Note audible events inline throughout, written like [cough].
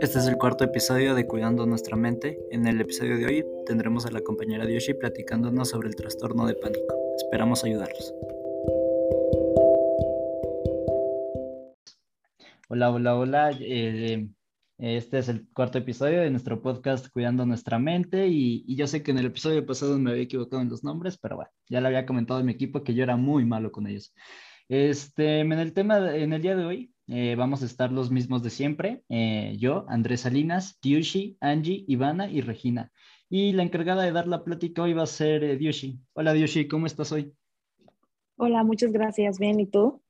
Este es el cuarto episodio de Cuidando nuestra mente. En el episodio de hoy tendremos a la compañera Yoshi platicándonos sobre el trastorno de pánico. Esperamos ayudarlos. Hola, hola, hola. Eh, este es el cuarto episodio de nuestro podcast Cuidando nuestra mente y, y, yo sé que en el episodio pasado me había equivocado en los nombres, pero bueno, ya le había comentado a mi equipo que yo era muy malo con ellos. Este, en el tema, en el día de hoy eh, vamos a estar los mismos de siempre. Eh, yo, Andrés Salinas, Diushi, Angie, Ivana y Regina. Y la encargada de dar la plática hoy va a ser eh, Diushi. Hola Diushi, ¿cómo estás hoy? Hola, muchas gracias. Bien, ¿y tú?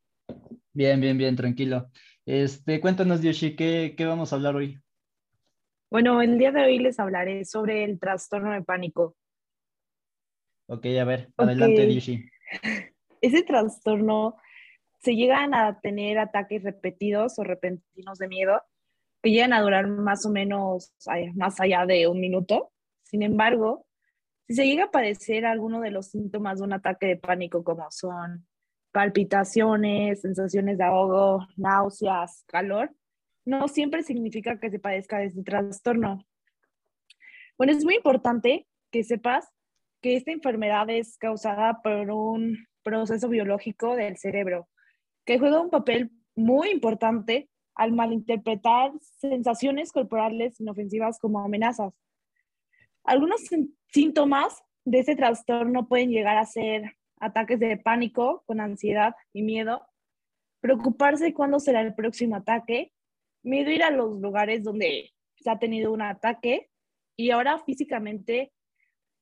Bien, bien, bien, tranquilo. Este, cuéntanos, Diushi, ¿qué, ¿qué vamos a hablar hoy? Bueno, el día de hoy les hablaré sobre el trastorno de pánico. Ok, a ver, adelante, Diushi. [laughs] Ese trastorno se llegan a tener ataques repetidos o repentinos de miedo que llegan a durar más o menos más allá de un minuto. Sin embargo, si se llega a padecer alguno de los síntomas de un ataque de pánico como son palpitaciones, sensaciones de ahogo, náuseas, calor, no siempre significa que se padezca de este trastorno. Bueno, es muy importante que sepas que esta enfermedad es causada por un proceso biológico del cerebro, que juega un papel muy importante al malinterpretar sensaciones corporales inofensivas como amenazas. Algunos síntomas de ese trastorno pueden llegar a ser ataques de pánico con ansiedad y miedo, preocuparse cuándo será el próximo ataque, miedo ir a los lugares donde se ha tenido un ataque y ahora físicamente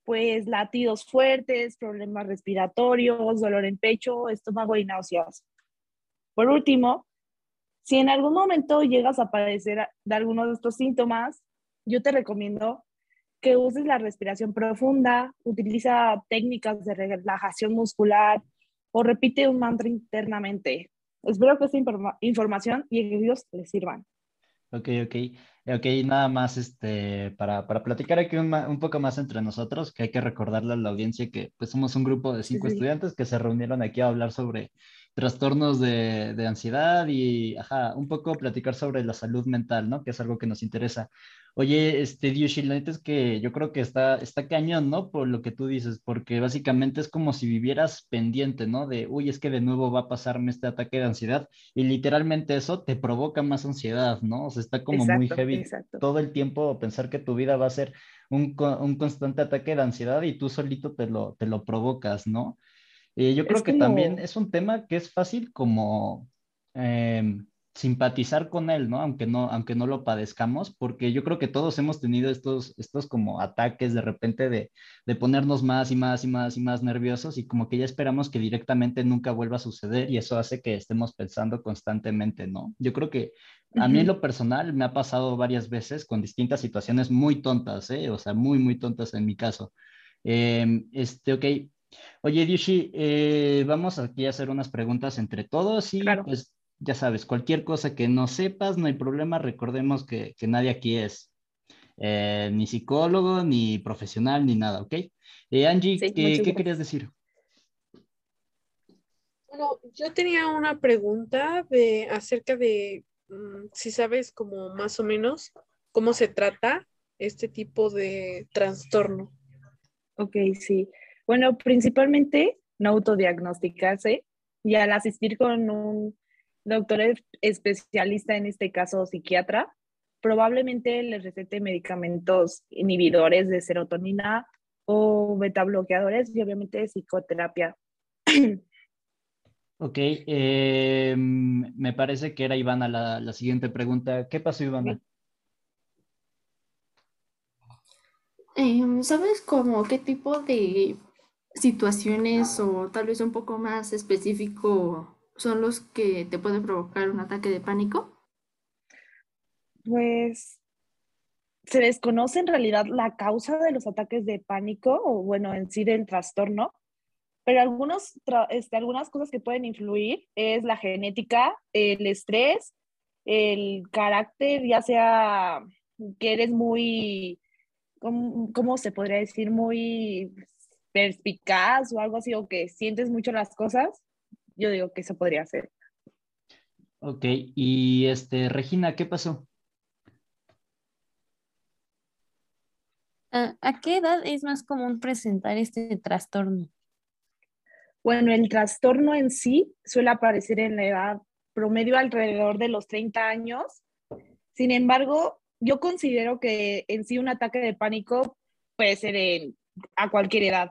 pues latidos fuertes, problemas respiratorios, dolor en pecho, estómago y náuseas. Por último, si en algún momento llegas a padecer de alguno de estos síntomas, yo te recomiendo que uses la respiración profunda, utiliza técnicas de relajación muscular o repite un mantra internamente. Espero que esta información y ejercicios les sirvan. Ok, ok. Ok, nada más este, para, para platicar aquí un, un, poco más entre nosotros, que hay que recordarle a la audiencia que pues somos un grupo de cinco sí. estudiantes que se reunieron aquí a hablar sobre trastornos de, de, ansiedad y, ajá, un poco platicar sobre la salud mental, ¿no? Que es algo que nos interesa. Oye, este, Diushi, la neta es que yo creo que está, está cañón, ¿no? Por lo que tú dices, porque básicamente es como si vivieras pendiente, ¿no? De, uy, es que de nuevo va a pasarme este ataque de ansiedad y literalmente eso te provoca más ansiedad, ¿no? O sea, está como exacto, muy heavy exacto. todo el tiempo pensar que tu vida va a ser un, un constante ataque de ansiedad y tú solito te lo, te lo provocas, ¿no? Eh, yo creo es que como... también es un tema que es fácil como eh, simpatizar con él, ¿no? Aunque no, aunque no lo padezcamos, porque yo creo que todos hemos tenido estos, estos como ataques de repente de, de ponernos más y más y más y más nerviosos y como que ya esperamos que directamente nunca vuelva a suceder y eso hace que estemos pensando constantemente, ¿no? Yo creo que a mí en lo personal me ha pasado varias veces con distintas situaciones muy tontas, ¿eh? O sea, muy, muy tontas en mi caso. Eh, este, ok, Oye, Diushi, eh, vamos aquí a hacer unas preguntas entre todos y claro. pues ya sabes, cualquier cosa que no sepas, no hay problema, recordemos que, que nadie aquí es eh, ni psicólogo, ni profesional, ni nada, ¿ok? Eh, Angie, sí, ¿qué, ¿qué querías decir? Bueno, yo tenía una pregunta de acerca de um, si sabes como más o menos cómo se trata este tipo de trastorno. Ok, sí. Bueno, principalmente no autodiagnosticarse y al asistir con un doctor especialista, en este caso psiquiatra, probablemente les recete medicamentos inhibidores de serotonina o beta bloqueadores y obviamente psicoterapia. [clears throat] Ok, eh, me parece que era Ivana la, la, siguiente pregunta. ¿Qué pasó, Ivana? Eh, ¿Sabes cómo qué tipo de situaciones o tal vez un poco más específico son los que te pueden provocar un ataque de pánico? Pues se desconoce en realidad la causa de los ataques de pánico o bueno, en sí del trastorno, pero algunos, este, algunas cosas que pueden influir es la genética, el estrés, el carácter, ya sea que eres muy, ¿cómo, cómo se podría decir? Muy perspicaz o algo así, o que sientes mucho las cosas, yo digo que eso podría ser. Ok, y este, Regina, ¿qué pasó? ¿A qué edad es más común presentar este trastorno? Bueno, el trastorno en sí suele aparecer en la edad promedio alrededor de los 30 años. Sin embargo, yo considero que en sí un ataque de pánico puede ser a cualquier edad.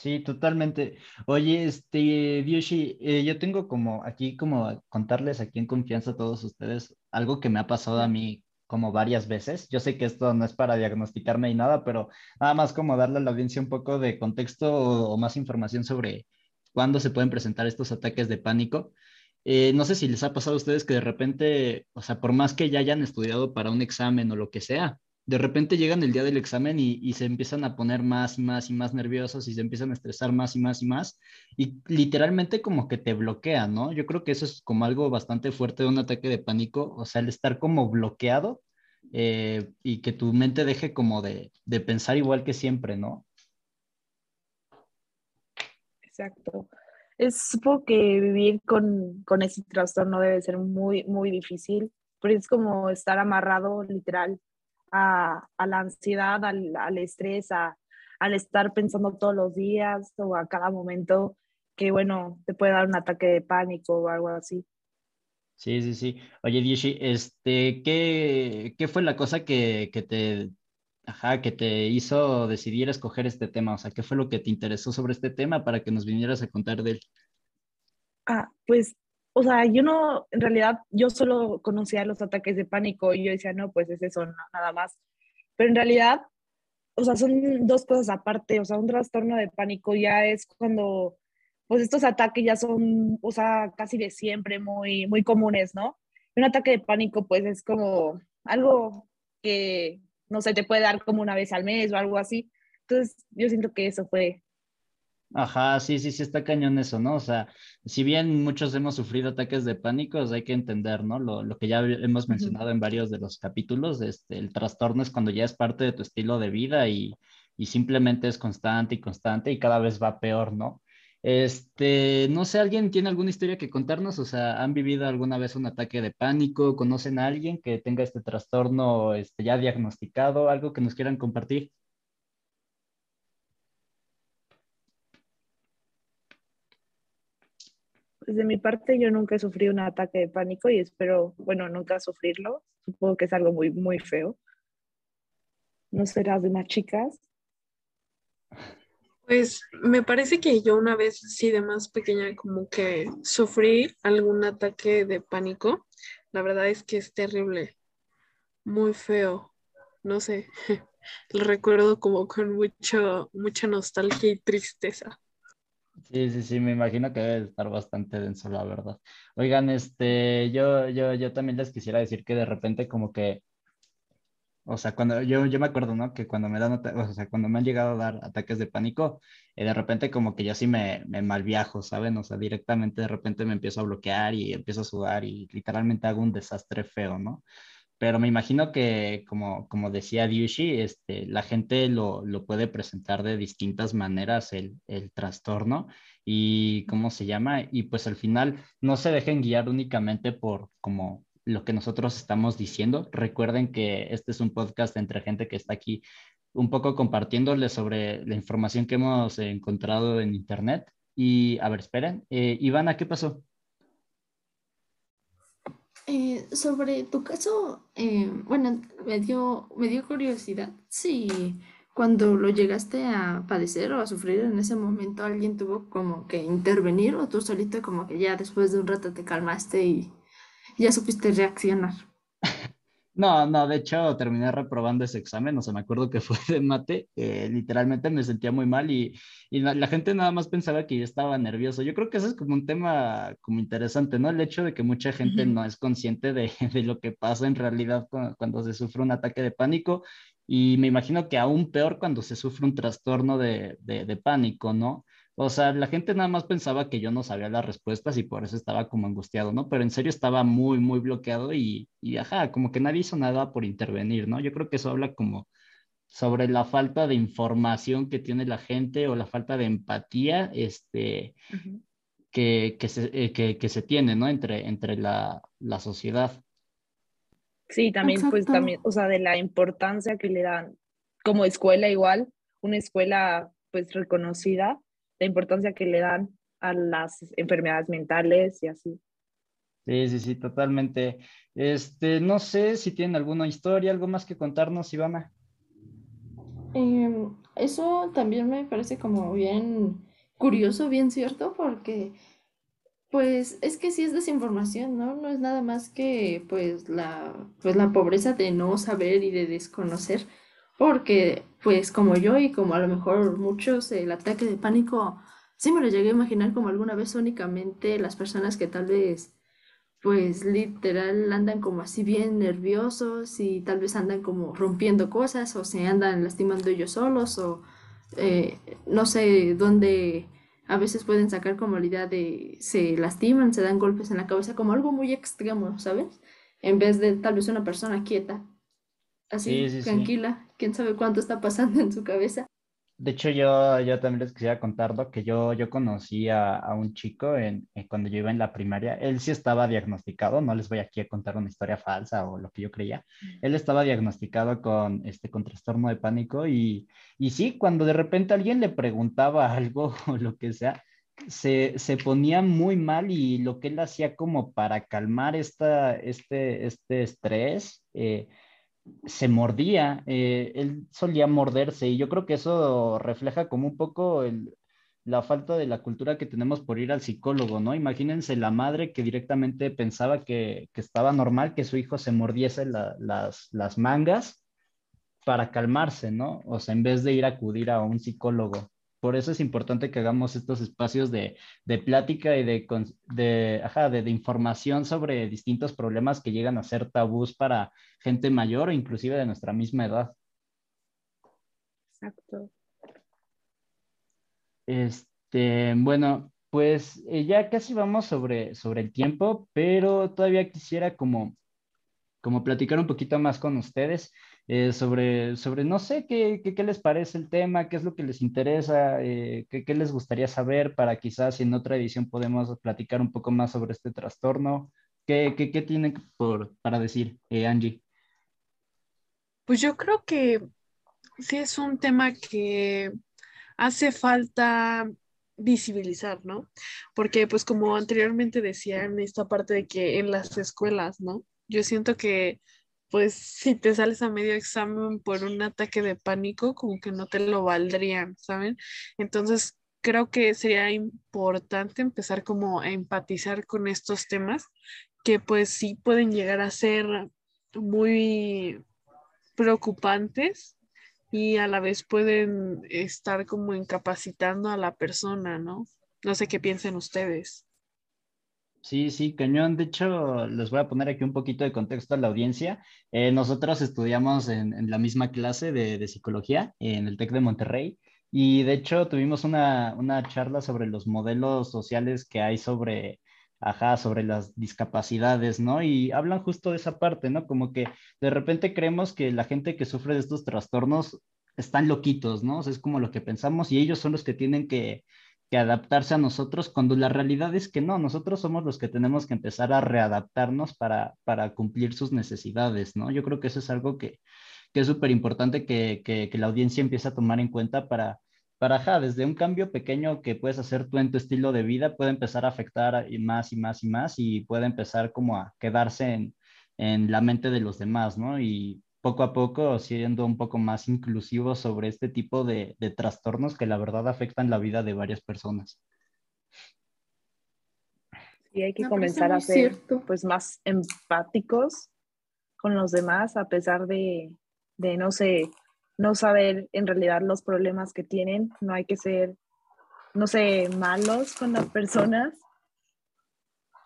Sí, totalmente. Oye, este, Dioshi, eh, yo tengo como aquí, como contarles aquí en confianza a todos ustedes algo que me ha pasado a mí como varias veces. Yo sé que esto no es para diagnosticarme ni nada, pero nada más como darle a la audiencia un poco de contexto o, más información sobre cuándo se pueden presentar estos ataques de pánico. Eh, no sé si les ha pasado a ustedes que de repente, o sea, por más que ya hayan estudiado para un examen o lo que sea, de repente llegan el día del examen y, se empiezan a poner más y más y más nerviosos y se empiezan a estresar más y más y más y literalmente como que te bloquean, ¿no? Yo creo que eso es como algo bastante fuerte de un ataque de pánico, o sea, el estar como bloqueado eh, y que tu mente deje como de, de pensar igual que siempre, ¿no? Exacto. Es supongo que vivir con, con ese trastorno debe ser muy, muy difícil, porque es como estar amarrado literal a, la ansiedad, al, estrés, al estar pensando todos los días o a cada momento que, bueno, te puede dar un ataque de pánico o algo así. Sí, sí, sí. Oye, Dishi, este, ¿qué, ¿qué, fue la cosa que, que, te, ajá, que te hizo decidir escoger este tema? O sea, ¿qué fue lo que te interesó sobre este tema para que nos vinieras a contar de él? Ah, pues o sea, yo no, en realidad, yo solo conocía los ataques de pánico y yo decía, no, pues es eso, nada más. Pero en realidad, o sea, son dos cosas aparte, o sea, un trastorno de pánico ya es cuando, pues estos ataques ya son, o sea, casi de siempre, muy, muy comunes, ¿no? Un ataque de pánico, pues es como algo que, no sé, te puede dar como una vez al mes o algo así. Entonces, yo siento que eso fue Ajá, sí, sí, sí, está cañón eso, ¿no? O sea, si bien muchos hemos sufrido ataques de pánico, hay que entender, ¿no? Lo, lo que ya hemos mencionado en varios de los capítulos, este, el trastorno es cuando ya es parte de tu estilo de vida y, y simplemente es constante y constante y cada vez va peor, ¿no? Este, no sé, ¿alguien tiene alguna historia que contarnos? O sea, ¿han vivido alguna vez un ataque de pánico? ¿Conocen a alguien que tenga este trastorno este, ya diagnosticado? ¿Algo que nos quieran compartir? De mi parte, yo nunca sufrido un ataque de pánico y espero, bueno, nunca sufrirlo. Supongo que es algo muy, muy feo. ¿No serás de unas chicas? Pues me parece que yo una vez, sí, de más pequeña, como que sufrí algún ataque de pánico. La verdad es que es terrible, muy feo. No sé, [laughs] lo recuerdo como con mucho, mucha nostalgia y tristeza. Sí, sí, sí, me imagino que debe estar bastante denso, la verdad. Oigan, este, yo, yo, yo también les quisiera decir que de repente como que, o sea, cuando yo, yo me acuerdo, ¿no? Que cuando me dan, o sea, cuando me han llegado a dar ataques de pánico, eh, de repente como que yo sí me, me malviajo, ¿saben? O sea, directamente de repente me empiezo a bloquear y empiezo a sudar y literalmente hago un desastre feo, ¿no? Pero me imagino que, como, como decía Diushi, este, la gente lo, lo, puede presentar de distintas maneras el, el, trastorno y cómo se llama, y pues al final no se dejen guiar únicamente por como lo que nosotros estamos diciendo. Recuerden que este es un podcast entre gente que está aquí un poco compartiéndoles sobre la información que hemos encontrado en Internet. Y a ver, esperen, eh, Ivana, ¿qué pasó? Eh, sobre tu caso, eh, bueno, me dio, me dio curiosidad si cuando lo llegaste a padecer o a sufrir en ese momento alguien tuvo como que intervenir o tú solito como que ya después de un rato te calmaste y ya supiste reaccionar. No, no, de hecho terminé reprobando ese examen, o sea, me acuerdo que [laughs] fue de mate, eh, literalmente me sentía muy mal y, y la, gente nada más pensaba que yo estaba nervioso. Yo creo que eso es como un tema como interesante, ¿no? El hecho de que mucha gente no es consciente de, [laughs] de, lo que pasa en realidad cuando, cuando, se sufre un ataque de pánico y me imagino que aún peor cuando se sufre un trastorno de, de, de pánico, ¿no? O sea, la gente nada más pensaba que yo no sabía las respuestas y por eso estaba como angustiado, ¿no? Pero en serio estaba muy, muy bloqueado y, y ajá, como que nadie hizo nada por intervenir, ¿no? Yo creo que eso habla como sobre la falta de información que tiene la gente o la falta de empatía este, que, que, se, eh, que, que, se tiene, ¿no? Entre, entre la, la sociedad. Sí, también, pues también, o sea, de la importancia que le dan como escuela igual, una escuela pues reconocida, la importancia que le dan a las enfermedades mentales y así. Sí, sí, sí, totalmente. Este, no sé si tienen alguna historia, algo más que contarnos, Ivana. Em, eso también me parece como bien curioso, bien cierto, porque pues es que sí es desinformación, ¿no? No es nada más que pues la, pues la pobreza de no saber y de desconocer, porque pues como yo y como a lo mejor muchos, el ataque de pánico, sí me lo llegué a imaginar como alguna vez únicamente las personas que tal vez pues literal andan como así bien nerviosos y tal vez andan como rompiendo cosas o se andan lastimando ellos solos o eh, no sé dónde a veces pueden sacar como la idea de se lastiman, se dan golpes en la cabeza como algo muy extremo, ¿sabes? En vez de tal vez una persona quieta, así, Sí, sí, sí. tranquila, quién sabe cuánto está pasando en su cabeza. De hecho, yo, yo también les quisiera contar lo que yo, yo conocí a, a un chico en, en cuando yo iba en la primaria. Él sí estaba diagnosticado, no les voy aquí a contar una historia falsa o lo que yo creía. Él estaba diagnosticado con, este, con trastorno de pánico y, y sí, cuando de repente alguien le preguntaba [laughs] algo o lo que sea, se, se ponía muy mal y lo que él hacía como para calmar esta, este, este estrés, eh, se mordía, eh, él solía morderse y yo creo que eso refleja como un poco el- la falta de la cultura que tenemos por ir al psicólogo, ¿no? Imagínense la madre que directamente pensaba que, que estaba normal que su hijo se mordiese la- las, las mangas para calmarse, ¿no? O sea, en vez de ir a acudir a un psicólogo. Por eso es importante que hagamos estos espacios de, de plática y de, cons- de, ajá, de, de información sobre distintos problemas que llegan a ser tabús para gente mayor o inclusive de nuestra misma edad. Exacto. Este, bueno, pues eh, ya casi vamos sobre, sobre el tiempo, pero todavía quisiera como, como platicar un poquito más con ustedes eh, sobre, sobre, no sé, qué, qué, qué les parece el tema, qué es lo que les interesa, eh, qué, qué les gustaría saber para quizás en otra edición podemos platicar un poco más sobre este trastorno. ¿Qué, qué, tienen por, para decir, eh, Angie? Pues yo creo que sí es un tema que hace falta visibilizar, ¿no? Porque pues como anteriormente decía en esta parte de que en las escuelas, ¿no? Yo siento que pues si te sales a medio examen por un ataque de pánico, como que no te lo valdrían, ¿saben? Entonces creo que sería importante empezar como a empatizar con estos temas que pues sí pueden llegar a ser muy preocupantes y a la vez pueden estar como incapacitando a la persona, ¿no? No sé qué piensen ustedes. Sí, sí, cañón. De hecho, les voy a poner aquí un poquito de contexto a la audiencia. Eh, nosotros estudiamos en, la misma clase de, psicología en el TEC de Monterrey y de hecho tuvimos una, charla sobre los modelos sociales que hay sobre, ajá, sobre las discapacidades, ¿no? Y hablan justo de esa parte, ¿no? Como que de repente creemos que la gente que sufre de estos trastornos están loquitos, ¿no? Es como lo que pensamos y ellos son los que tienen que que adaptarse a nosotros, cuando la realidad es que no, nosotros somos los que tenemos que empezar a readaptarnos para, para cumplir sus necesidades, ¿no? Yo creo que eso es algo que, que es súper importante que, que, la audiencia empiece a tomar en cuenta para, para, ajá, desde un cambio pequeño que puedes hacer tú en tu estilo de vida, puede empezar a afectar más y más y más y puede empezar como a quedarse en, en la mente de los demás, ¿no? Y poco a poco siendo un poco más inclusivo sobre este tipo de, de, trastornos que la verdad afectan la vida de varias personas. Y hay que Me comenzar a ser cierto. pues más empáticos con los demás a pesar de, de, no sé, no saber en realidad los problemas que tienen. No hay que ser, no sé, malos con las personas.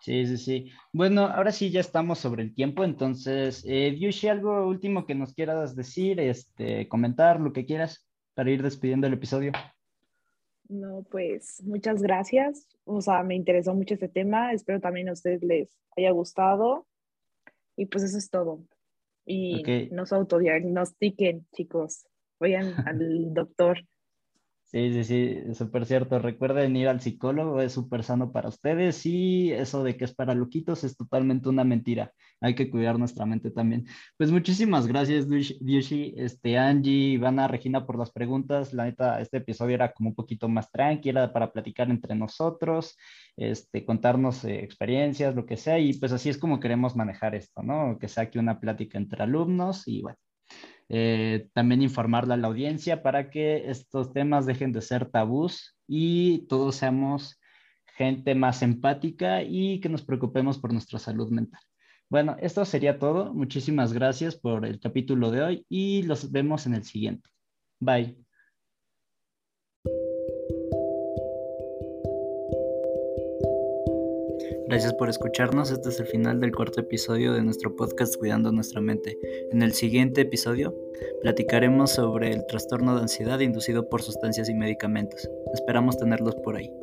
Sí, sí, sí. Bueno, ahora sí ya estamos sobre el tiempo, entonces, eh, Yushi, algo último que nos quieras decir, este, comentar, lo que quieras, para ir despidiendo el episodio. No, pues muchas gracias. O sea, me interesó mucho este tema. Espero también a ustedes les haya gustado. Y pues eso es todo. Y okay. no se autodiagnostiquen, chicos. Vayan al [laughs] doctor. Sí, sí, sí, súper cierto. Recuerden ir al psicólogo, es súper sano para ustedes y eso de que es para loquitos es totalmente una mentira. Hay que cuidar nuestra mente también. Pues muchísimas gracias, Dushi, este, Angie, Ivana, Regina, por las preguntas. La neta, este episodio era como un poquito más tranquila para platicar entre nosotros, este, contarnos eh, experiencias, lo que sea, y pues así es como queremos manejar esto, ¿no? Que sea aquí una plática entre alumnos y bueno. Eh, también informarle a la audiencia para que estos temas dejen de ser tabús y todos seamos gente más empática y que nos preocupemos por nuestra salud mental. Bueno, esto sería todo. Muchísimas gracias por el capítulo de hoy y los vemos en el siguiente. Bye. Gracias por escucharnos. Este es el final del cuarto episodio de nuestro podcast Cuidando nuestra mente. En el siguiente episodio platicaremos sobre el trastorno de ansiedad inducido por sustancias y medicamentos. Esperamos tenerlos por ahí.